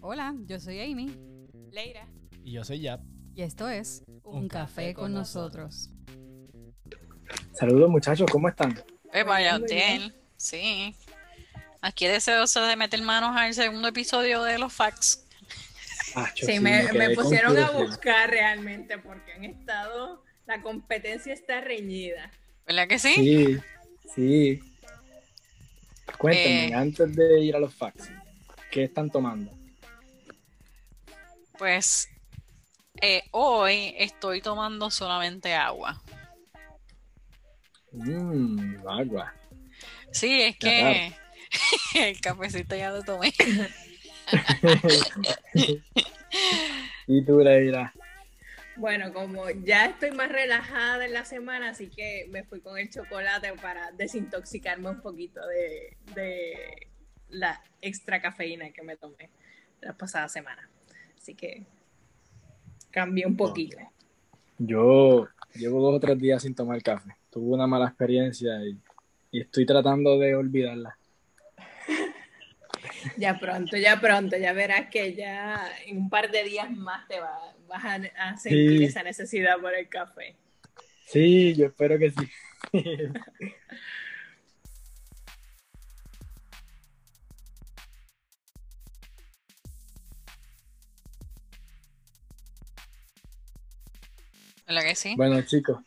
Hola, yo soy Amy Leira. Y yo soy Yap. y esto es Un, café, con nosotros. Saludos muchachos, ¿cómo están? Eh, vaya, Muy bien. Sí. Aquí deseoso de meter manos al segundo episodio de los facts. Sí, me, pusieron a buscar realmente porque han estado, la competencia está reñida. ¿Verdad que sí? Sí, sí. Cuéntenme, Eh. antes de ir a los facts, ¿qué están tomando? Pues eh, hoy estoy tomando solamente agua. Mmm, agua. Sí, es que el cafecito ya lo tomé. y tú, Leira. Bueno, como ya estoy más relajada en la semana, así que me fui con el chocolate para desintoxicarme un poquito de, de la extra cafeína que me tomé la pasada semana. Así que cambié un poquito. Yo llevo dos o tres días sin tomar café. Tuve una mala experiencia y, y estoy tratando de olvidarla. Ya pronto, ya pronto, ya verás que ya en un par de días más te va- vas a, a sentir Sí. esa necesidad por el café. Sí, yo espero que sí. ¿Verdad que sí? bueno, chicos,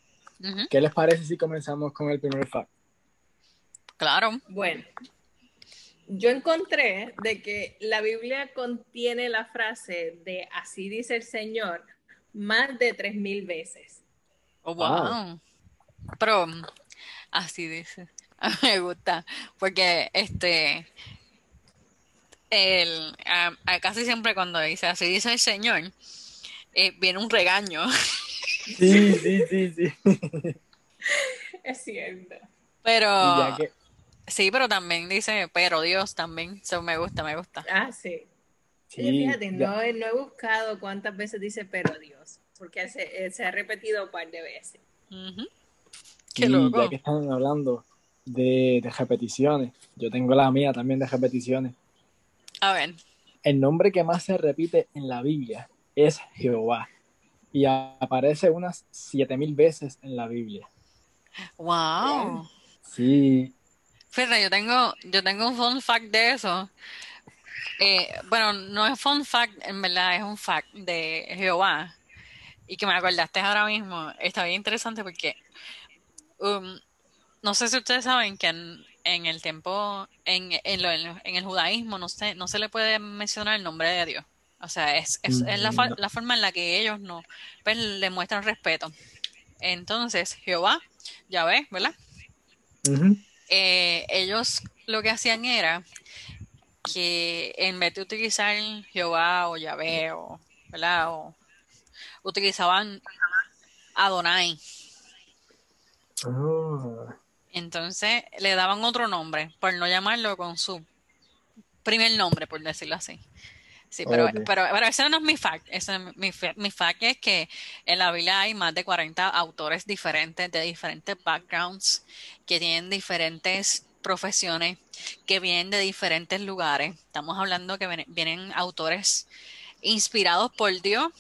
¿qué les parece si comenzamos con el primer fact? Claro. Bueno, yo encontré de que la Biblia contiene la frase de así dice el Señor más de tres mil veces. Oh, Wow. wow. Pero mm, así dice. Me gusta. Porque este el a- a casi siempre cuando dice así dice el Señor, eh, viene un regaño. Sí, sí, sí, sí. Es cierto. Pero que, sí, pero también dice, pero Dios también. Eso me gusta, me gusta. Ah, sí. sí, Oye, fíjate, no, he- no he buscado cuántas veces dice pero Dios, porque se, eh, se ha repetido un par de veces. Ujú. Qué y loco. ya que están hablando de, de repeticiones, yo tengo la mía también de repeticiones. A ver. El nombre que más se repite en la Biblia es Jehová. Y aparece unas 7000 veces en la Biblia. Wow. Sí, Fíjate, yo tengo, yo tengo un fun fact de eso. Eh, bueno, no es fun fact, en verdad, es un fact de Jehová. Y que me acordaste ahora mismo. Está bien interesante porque um, no sé si ustedes saben que en, en el tiempo, en, en lo- en el judaísmo, no se, no se le puede mencionar el nombre de Dios. O sea, es, es, es la, fa- la forma en la que ellos no pues, le muestran respeto. Entonces, Jehová, ya ves, ¿verdad? eh, ellos lo que hacían era que en vez de utilizar Jehová o Yahvé o, ¿verdad? O utilizaban Adonai. Oh, Entonces le daban otro nombre, por no llamarlo con su primer nombre, por decirlo así. Sí, pero, pero, pero ese no es mi fact. Ese es mi, mi fact es que en la Biblia hay más de 40 autores diferentes, de diferentes backgrounds, que tienen diferentes profesiones, que vienen de diferentes lugares. Estamos hablando que vienen, vienen autores inspirados por Dios,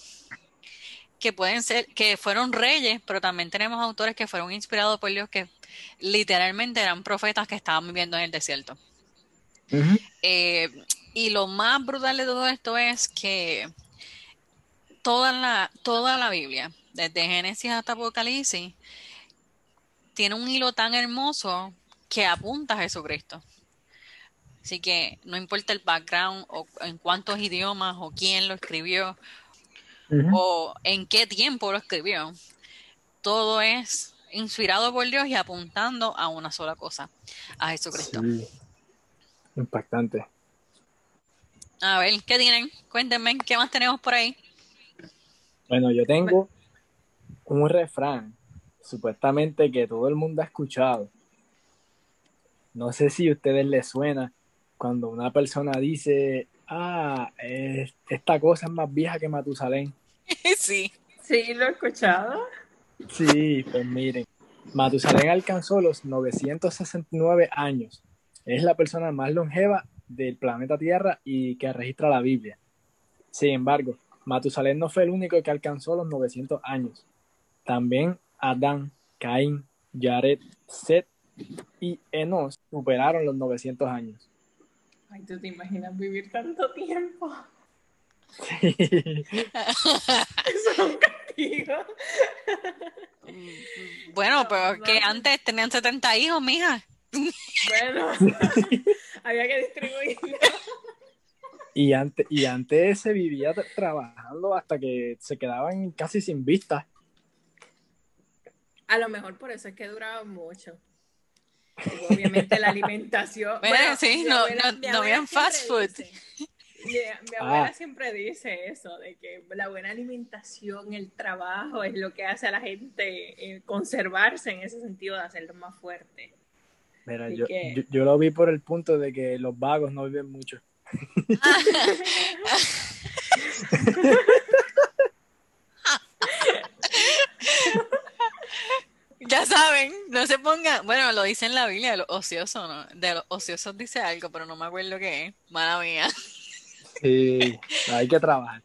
que pueden ser, que fueron reyes, pero también tenemos autores que fueron inspirados por Dios, que literalmente eran profetas que estaban viviendo en el desierto. Eh, y lo más brutal de todo esto es que toda la, toda la Biblia, desde Génesis hasta Apocalipsis, tiene un hilo tan hermoso que apunta a Jesucristo. Así que no importa el background o en cuántos idiomas o quién lo escribió o en qué tiempo lo escribió, todo es inspirado por Dios y apuntando a una sola cosa, a Jesucristo. Sí. Impactante. A ver, ¿qué tienen? Cuéntenme, ¿qué más tenemos por ahí? Bueno, yo tengo un refrán, supuestamente que todo el mundo ha escuchado. No sé si a ustedes les suena cuando una persona dice, ah, es- esta cosa es más vieja que Matusalén. sí. Sí, lo he escuchado. Sí, pues miren, Matusalén alcanzó los 969 años. Es la persona más longeva del planeta Tierra y que registra la Biblia. Sin embargo, Matusalén no fue el único que alcanzó los 900 años. También Adán, Caín, Jared, Seth y Enos superaron los 900 años. Ay, ¿tú te imaginas vivir tanto tiempo? Sí. Eso es un castigo. Bueno, pero que antes tenían 70 hijos, mija. Bueno, había que distribuirlo. Y antes, y antes se vivía tra- trabajando hasta que se quedaban casi sin vista. A lo mejor por eso es que duraba mucho. Y obviamente la alimentación. Bueno, sí, no- abuela- no- no habían fast food. dice- mi, mi abuela Ah. siempre dice eso, de que la buena alimentación, el trabajo es lo que hace a la gente eh, conservarse en ese sentido de hacerlo más fuerte. Mira, yo, que- yo, yo lo vi por el punto de que los vagos no viven mucho. Ya saben, no se pongan. Bueno, lo dice en la Biblia de los ociosos, ¿no? De los ociosos dice algo, pero no me acuerdo qué es. Mala mía. Sí, hay que trabajar.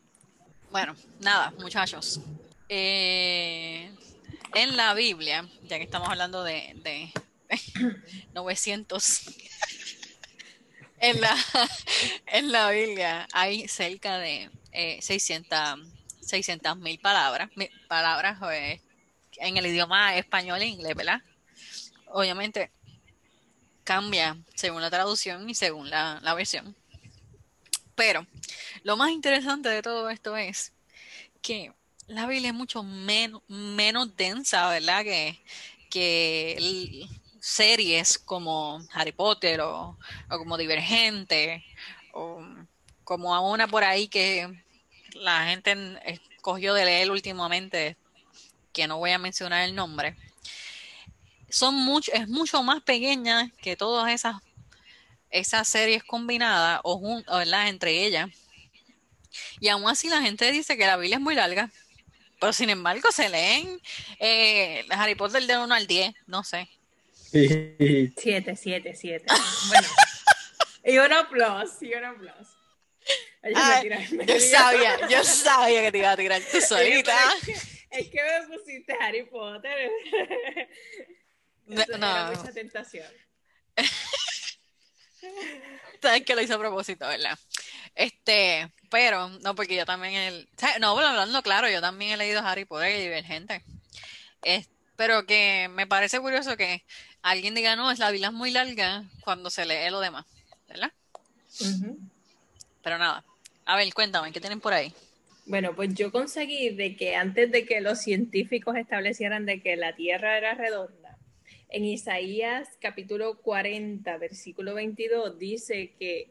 Bueno, nada, muchachos. Eh, en la Biblia, ya que estamos hablando de, de 900, en la, en la Biblia hay cerca de eh, 600 mil palabras, palabras eh, en el idioma español e inglés, ¿verdad? Obviamente cambia según la traducción y según la, la versión. Pero lo más interesante de todo esto es que la Biblia es mucho menos, menos densa, ¿verdad? Que, que l- series como Harry Potter o, como Divergente o como a una por ahí que la gente en- escogió de leer últimamente, que no voy a mencionar el nombre. Son mucho, es mucho más pequeña que todas esas esas series combinadas o, jun- o, entre ellas. Y aún así la gente dice que la Biblia es muy larga. Pero sin embargo se leen eh, Harry Potter del 1 al 10, no sé. Sí. Siete, siete, siete. Bueno. Y uno plus, y uno plus. Ella me Ay, Yo sabía, yo sabía que te iba a tirar tú solita. Es que me pusiste Harry Potter. No, era no. mucha tentación. Sabes que lo hice a propósito, ¿verdad? Este, pero, no, porque yo también, el, ¿sabes? no, hablando claro, yo también he leído Harry Potter y Divergente. Es, pero que me parece curioso que alguien diga, no, es la Biblia es muy larga cuando se lee lo demás, ¿verdad? Pero nada. A ver, cuéntame, ¿qué tienen por ahí? Bueno, pues yo conseguí de que antes de que los científicos establecieran de que la Tierra era redonda, en Isaías capítulo 40, versículo 22, dice que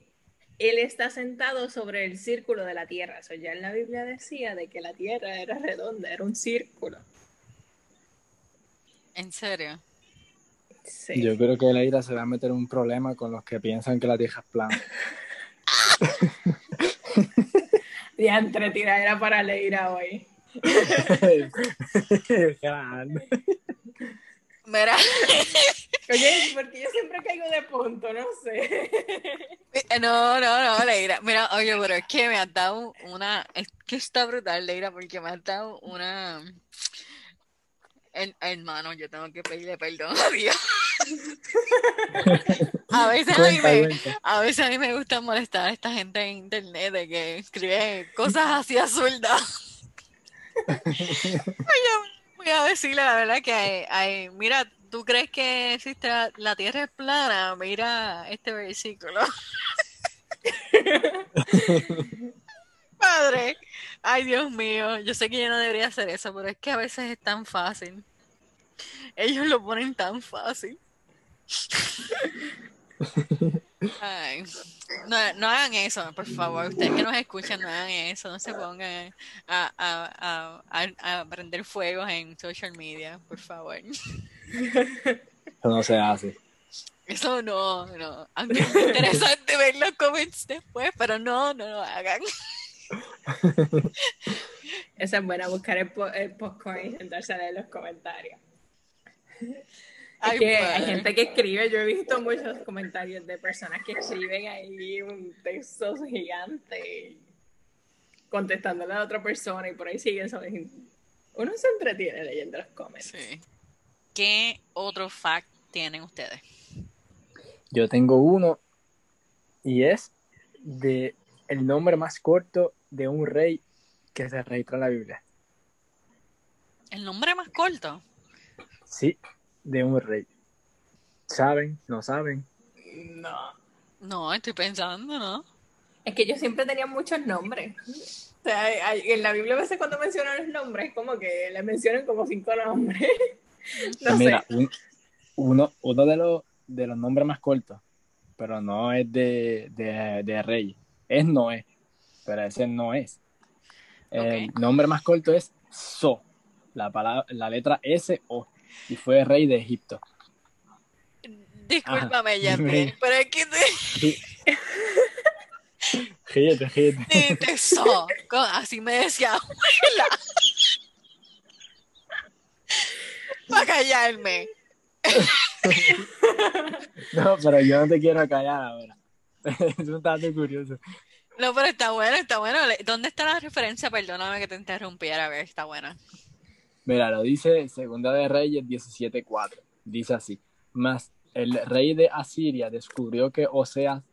Él está sentado sobre el círculo de la Tierra. Eso ya en la Biblia decía de que la Tierra era redonda, era un círculo. ¿En serio? Sí. Yo creo que Leira se va a meter un problema con los que piensan que la Tierra es plana. Diantre, tiradera para Leira hoy. Grande. Mira, Oye, porque yo siempre caigo de punto, no sé. no, no, no, Leira. Mira, oye, pero es que me has dado una. Es que está brutal, Leira, porque me has dado una. Her- hermano, yo tengo que pedirle perdón a Dios. A veces a mí me, a veces a mí me gusta molestar a esta gente en internet de que escribe cosas así absurdas. Voy a decirle la verdad que hay, hay- mira, ¿tú crees que existe la, la Tierra es plana? Mira este versículo. Padre, ay Dios mío, yo sé que yo no debería hacer eso, pero es que a veces es tan fácil. Ellos lo ponen tan fácil. Ay, no, no hagan eso, por favor. Ustedes que nos escuchan, no hagan eso. No se pongan a, a, a, a, prender fuegos en social media, por favor. Eso no se hace. Eso no, no. Aunque es interesante ver los comments después, pero no, no lo hagan. Esa es buena, buscar el, po- el popcorn y sentarse a leer los comentarios. Ay, que hay padre. gente que escribe, yo he visto muchos comentarios de personas que escriben ahí un texto gigante contestándole a la otra persona y por ahí sigue eso. Uno se entretiene leyendo los comments. Sí. ¿Qué otro fact tienen ustedes? Yo tengo uno y es de el nombre más corto de un rey que se registra en la Biblia. ¿El nombre más corto? Sí, de un rey. ¿Saben? ¿No saben? No. No, estoy pensando, ¿no? Es que yo siempre tenía muchos nombres. O sea, hay- hay- en la Biblia a veces cuando mencionan los nombres, como que le mencionan como cinco nombres. No Mira, sé. un- uno, uno de los de los nombres más cortos, pero no es de, de, de rey. Es Noé, pero ese no es. El nombre más corto es So, la, palabra, la letra S-O, y fue rey de Egipto. Discúlpame, dime. pero es que te, Ríete, ríete. te, te so- así me decía abuela. Para callarme. No, pero yo no te quiero callar ahora. Es un dato curioso. No, pero está bueno, está bueno. ¿Dónde está la referencia? Perdóname que te interrumpiera, a ver, está buena. Mira, lo dice Segunda de Reyes 17.4. Dice así. Mas el rey de Asiria descubrió que Oseas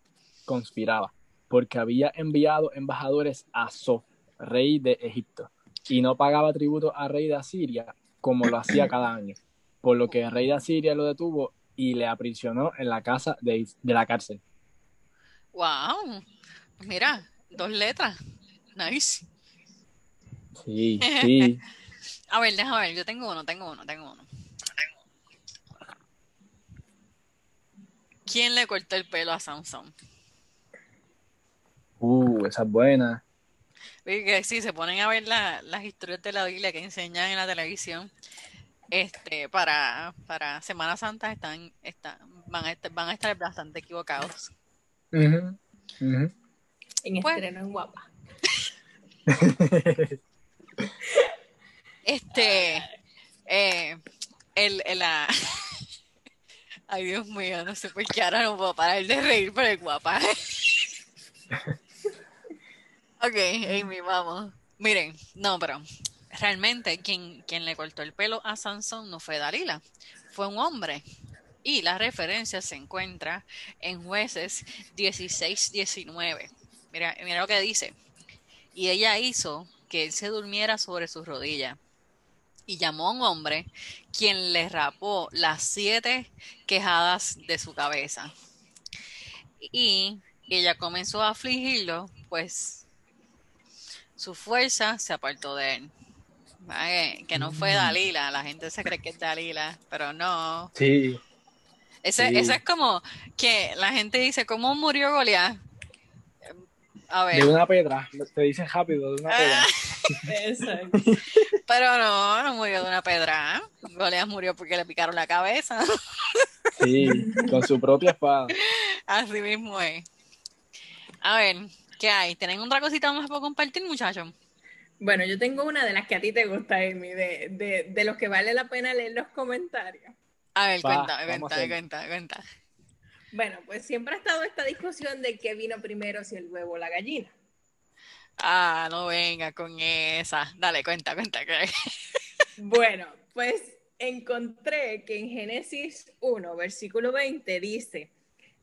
conspiraba, porque había enviado embajadores a So, rey de Egipto, y no pagaba tributo al rey de Asiria como lo hacía cada año. Por lo que el rey de Asiria lo detuvo y le aprisionó en la casa de, de la cárcel. Wow. Mira, dos letras. Nice. Sí, sí. A ver, déjame ver, yo tengo uno, tengo uno, tengo uno. ¿Quién le cortó el pelo a Sansón? Uh, esa es buena. Porque sí, se ponen a ver la- las historias de la Biblia que enseñan en la televisión. Este, para, para Semana Santa están, están, van a estar, van a estar bastante equivocados. Ujú, ujú. En Pues- estreno en guapa. Este, eh, el, el, la- Ay, Dios mío, no sé por qué ahora no puedo parar de reír por el guapa. Ok, Amy, vamos. Miren, no, pero realmente quien, quien le cortó el pelo a Sansón no fue Dalila, fue un hombre. Y la referencia se encuentra en jueces 16-19. Mira, mira lo que dice. Y ella hizo que él se durmiera sobre sus rodillas. Y llamó a un hombre quien le rapó las siete quejadas de su cabeza. Y ella comenzó a afligirlo, pues su fuerza se apartó de él. Que no fue Mm. Dalila, la gente se cree que es Dalila, pero no. Sí, Ese, Sí. ese es como que la gente dice, ¿cómo murió Goliat? A ver, de una pedra. Te dicen rápido, de una pedra. Exacto. pero no, no murió de una pedra. Goliat murió porque le picaron la cabeza. Sí, con su propia espada. Así mismo es. A ver, ¿qué hay? ¿Tienen otra cosita más para compartir, muchachos? Bueno, yo tengo una de las que a ti te gusta, Amy, de, de, de los que vale la pena leer los comentarios. A ver, Va, cuéntame, vamos a cuéntame, cuéntame. Bueno, pues siempre ha estado esta discusión de qué vino primero, si el huevo o la gallina. Ah, no venga con esa. Dale, cuenta, cuenta. que- Bueno, pues encontré que en Génesis 1, versículo 20 dice,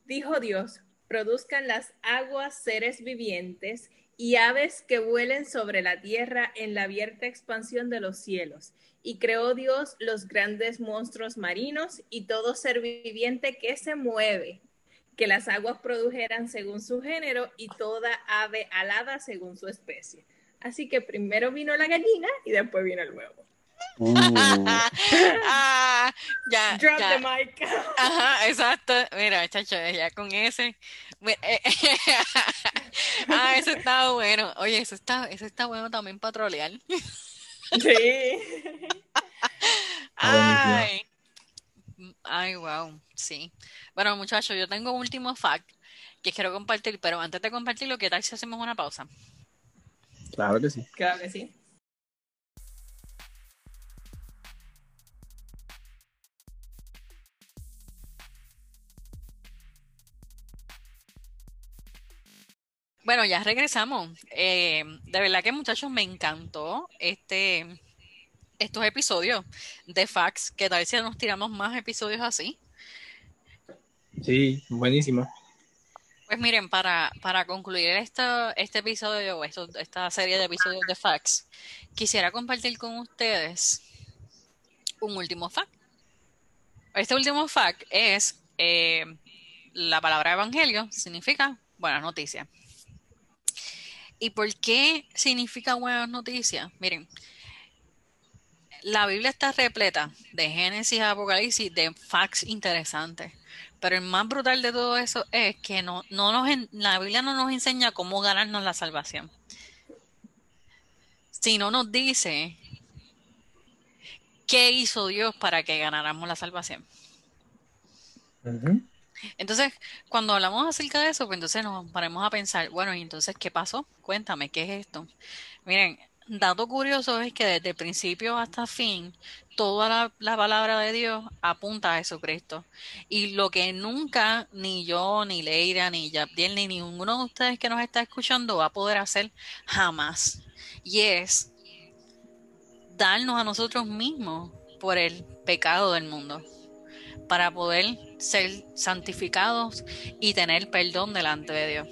dijo Dios, produzcan las aguas seres vivientes y aves que vuelen sobre la tierra en la abierta expansión de los cielos. Y creó Dios los grandes monstruos marinos y todo ser viviente que se mueve, que las aguas produjeran según su género y toda ave alada según su especie. Así que primero vino la gallina y después vino el huevo. Uh, ah, ya, Drop ya. the mic. Ajá, exacto. Mira, chacho, ya con ese. Eh, ah, eso está bueno. Oye, eso está, eso está bueno también para trolear. Sí. Ay, ay, wow, sí. Bueno, muchachos, yo tengo un último fact que quiero compartir, pero antes de compartirlo, ¿qué tal si hacemos una pausa? claro que sí. Claro que sí. Bueno, ya regresamos. Eh, de verdad que muchachos, me encantó este estos episodios de Fax, que tal vez si nos tiramos más episodios así. Sí, buenísimo. Pues miren, para, para concluir esto, este episodio, esto, esta serie de episodios de Fax, quisiera compartir con ustedes un último fact. Este último fact es eh, la palabra evangelio significa buenas noticias. ¿Y por qué significa buenas noticias? Miren, la Biblia está repleta de Génesis Apocalipsis de facts interesantes. Pero el más brutal de todo eso es que no, no nos, la Biblia no nos enseña cómo ganarnos la salvación. Sino nos dice qué hizo Dios para que ganáramos la salvación. Entonces, cuando hablamos acerca de eso, pues entonces nos paremos a pensar, bueno, y entonces, ¿qué pasó? Cuéntame, ¿qué es esto? Miren, dato curioso es que desde principio hasta fin, toda la, palabra de Dios apunta a Jesucristo. Y lo que nunca ni yo, ni Leira, ni Yabdiel, ni ninguno de ustedes que nos está escuchando va a poder hacer jamás. Y es darnos a nosotros mismos por el pecado del mundo, para poder ser santificados y tener perdón delante de Dios.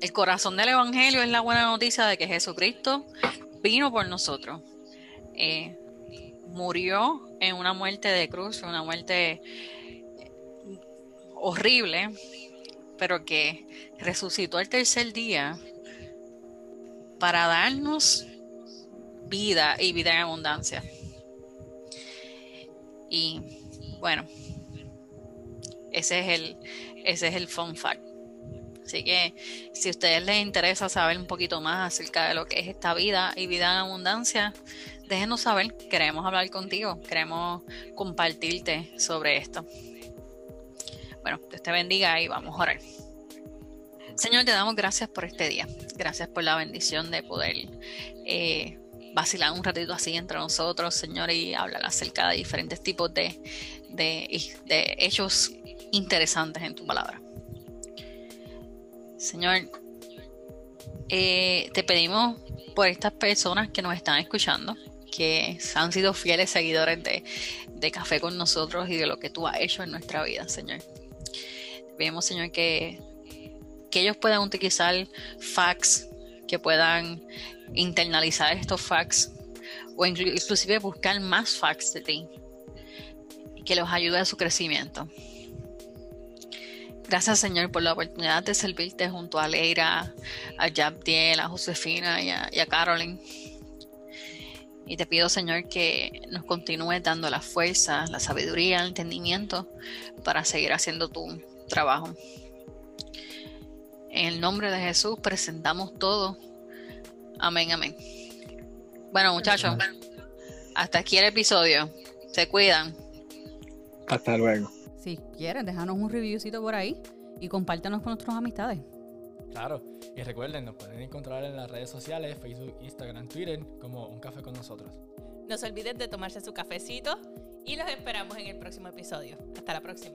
El corazón del Evangelio es la buena noticia de que Jesucristo vino por nosotros. Eh, murió en una muerte de cruz, una muerte horrible, pero que resucitó el tercer día para darnos vida y vida en abundancia. Y bueno, ese es el, ese es el fun fact. Así que si a ustedes les interesa saber un poquito más acerca de lo que es esta vida y vida en abundancia, déjenos saber. Queremos hablar contigo, queremos compartirte sobre esto. Bueno, Dios te bendiga y vamos a orar. Señor, te damos gracias por este día. Gracias por la bendición de poder eh, vacilar un ratito así entre nosotros, Señor, y hablar acerca de diferentes tipos de, de, de hechos interesantes en tu palabra. Señor, eh, te pedimos por estas personas que nos están escuchando, que han sido fieles seguidores de, Café con nosotros y de lo que tú has hecho en nuestra vida, Señor. Te pedimos, Señor, que, que ellos puedan utilizar facts, que puedan internalizar estos facts o inclusive buscar más facts de ti que los ayude a su crecimiento. Gracias, Señor, por la oportunidad de servirte junto a Leira, a Jabdiel, a Josefina y a, y Carolyn. Y te pido, Señor, que nos continúes dando la fuerza, la sabiduría, el entendimiento para seguir haciendo tu trabajo. En el nombre de Jesús presentamos todo. Amén, amén. Bueno, muchachos, hasta aquí el episodio. Se cuidan. Hasta luego. Si quieren, déjanos un reviewcito por ahí y compártanos con nuestras amistades. Claro, y recuerden, nos pueden encontrar en las redes sociales, Facebook, Instagram, Twitter, como Un Café con nosotros. No se olviden de tomarse su cafecito y los esperamos en el próximo episodio. Hasta la próxima.